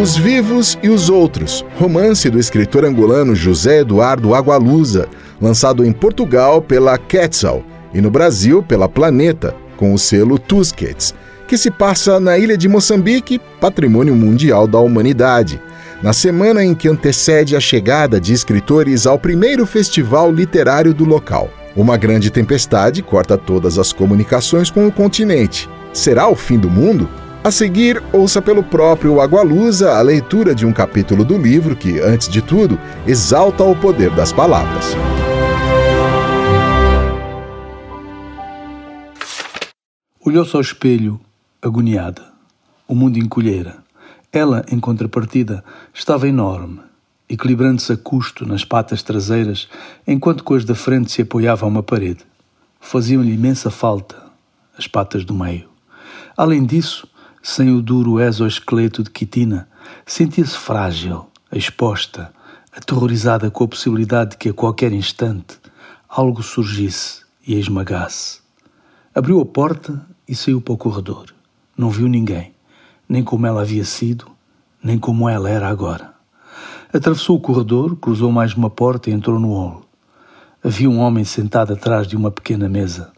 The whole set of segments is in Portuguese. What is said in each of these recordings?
Os Vivos e os Outros, romance do escritor angolano José Eduardo Agualusa, lançado em Portugal pela Quetzal e no Brasil pela Planeta, com o selo Tusquets, que se passa na ilha de Moçambique, patrimônio mundial da humanidade, na semana em que antecede a chegada de escritores ao primeiro festival literário do local. Uma grande tempestade corta todas as comunicações com o continente. Será o fim do mundo? A seguir, ouça pelo próprio Agualusa a leitura de um capítulo do livro que, antes de tudo, exalta o poder das palavras. Olhou-se ao espelho, agoniada. O mundo encolhera. Ela, em contrapartida, estava enorme, equilibrando-se a custo nas patas traseiras, enquanto com as da frente se apoiava a uma parede. Faziam-lhe imensa falta as patas do meio. Além disso, sem o duro exoesqueleto de quitina, sentia-se frágil, exposta, aterrorizada com a possibilidade de que a qualquer instante algo surgisse e a esmagasse. Abriu a porta e saiu para o corredor. Não viu ninguém, nem como ela havia sido, nem como ela era agora. Atravessou o corredor, cruzou mais uma porta e entrou no hall. Havia um homem sentado atrás de uma pequena mesa.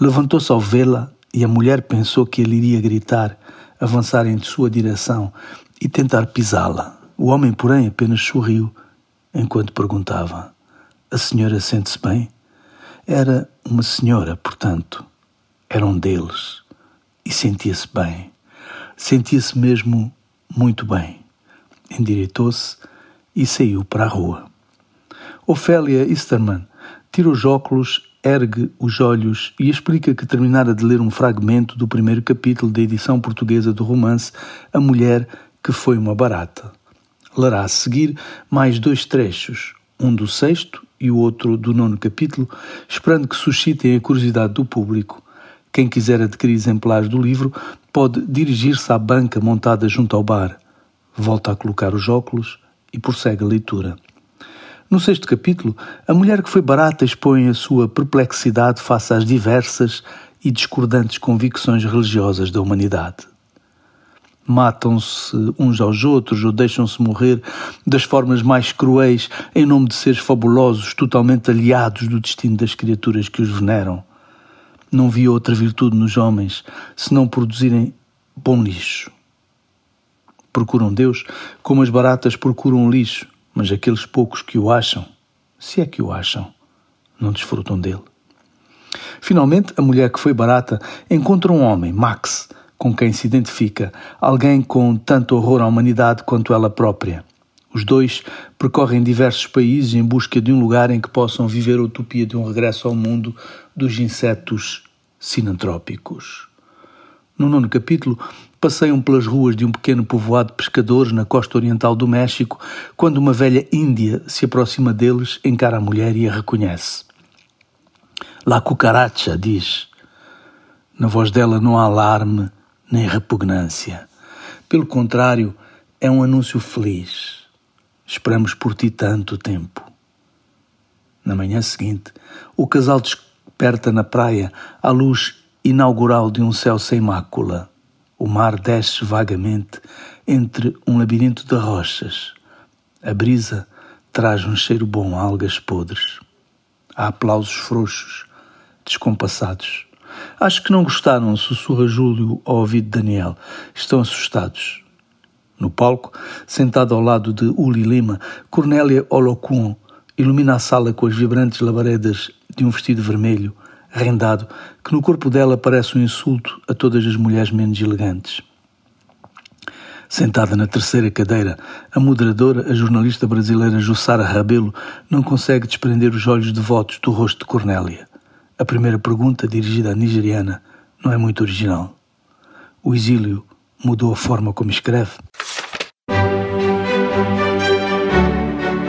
Levantou-se ao vê-la e a mulher pensou que ele iria gritar avançar em sua direção e tentar pisá-la. O homem, porém, apenas sorriu enquanto perguntava: A senhora sente-se bem? Era uma senhora, portanto. Era um deles. E sentia-se bem. Sentia-se mesmo muito bem. Endireitou-se e saiu para a rua. Ofélia Easterman tira os óculos ergue os olhos e explica que terminara de ler um fragmento do primeiro capítulo da edição portuguesa do romance A Mulher que Foi uma Barata. Lerá a seguir mais dois trechos, um do sexto e o outro do nono capítulo, esperando que suscitem a curiosidade do público. Quem quiser adquirir exemplares do livro pode dirigir-se à banca montada junto ao bar. Volta a colocar os óculos e prossegue a leitura. No sexto capítulo, a mulher que foi barata expõe a sua perplexidade face às diversas e discordantes convicções religiosas da humanidade. Matam-se uns aos outros ou deixam-se morrer das formas mais cruéis em nome de seres fabulosos, totalmente aliados do destino das criaturas que os veneram. Não vi outra virtude nos homens senão produzirem bom lixo. Procuram Deus como as baratas procuram lixo mas aqueles poucos que o acham, se é que o acham, não desfrutam dele. Finalmente, a mulher que foi barata encontra um homem, Max, com quem se identifica, alguém com tanto horror à humanidade quanto ela própria. Os dois percorrem diversos países em busca de um lugar em que possam viver a utopia de um regresso ao mundo dos insetos sinantrópicos. No nono capítulo, passeiam pelas ruas de um pequeno povoado de pescadores na costa oriental do México quando uma velha índia se aproxima deles, encara a mulher e a reconhece. La cucaracha, diz. Na voz dela não há alarme nem repugnância. Pelo contrário, é um anúncio feliz. Esperamos por ti tanto tempo. Na manhã seguinte, o casal desperta na praia à luz inaugural de um céu sem mácula. O mar desce vagamente entre um labirinto de rochas. A brisa traz um cheiro bom a algas podres. Há aplausos frouxos, descompassados. Acho que não gostaram, sussurra Júlio ao ouvido de Daniel. Estão assustados. No palco, sentado ao lado de Uli Lima, Cornélia Olocun ilumina a sala com as vibrantes labaredas de um vestido vermelho rendado, que no corpo dela parece um insulto a todas as mulheres menos elegantes. Sentada na terceira cadeira, a moderadora, a jornalista brasileira Jussara Rabelo, não consegue desprender os olhos devotos do rosto de Cornélia. A primeira pergunta, dirigida à nigeriana, não é muito original. O exílio mudou a forma como escreve?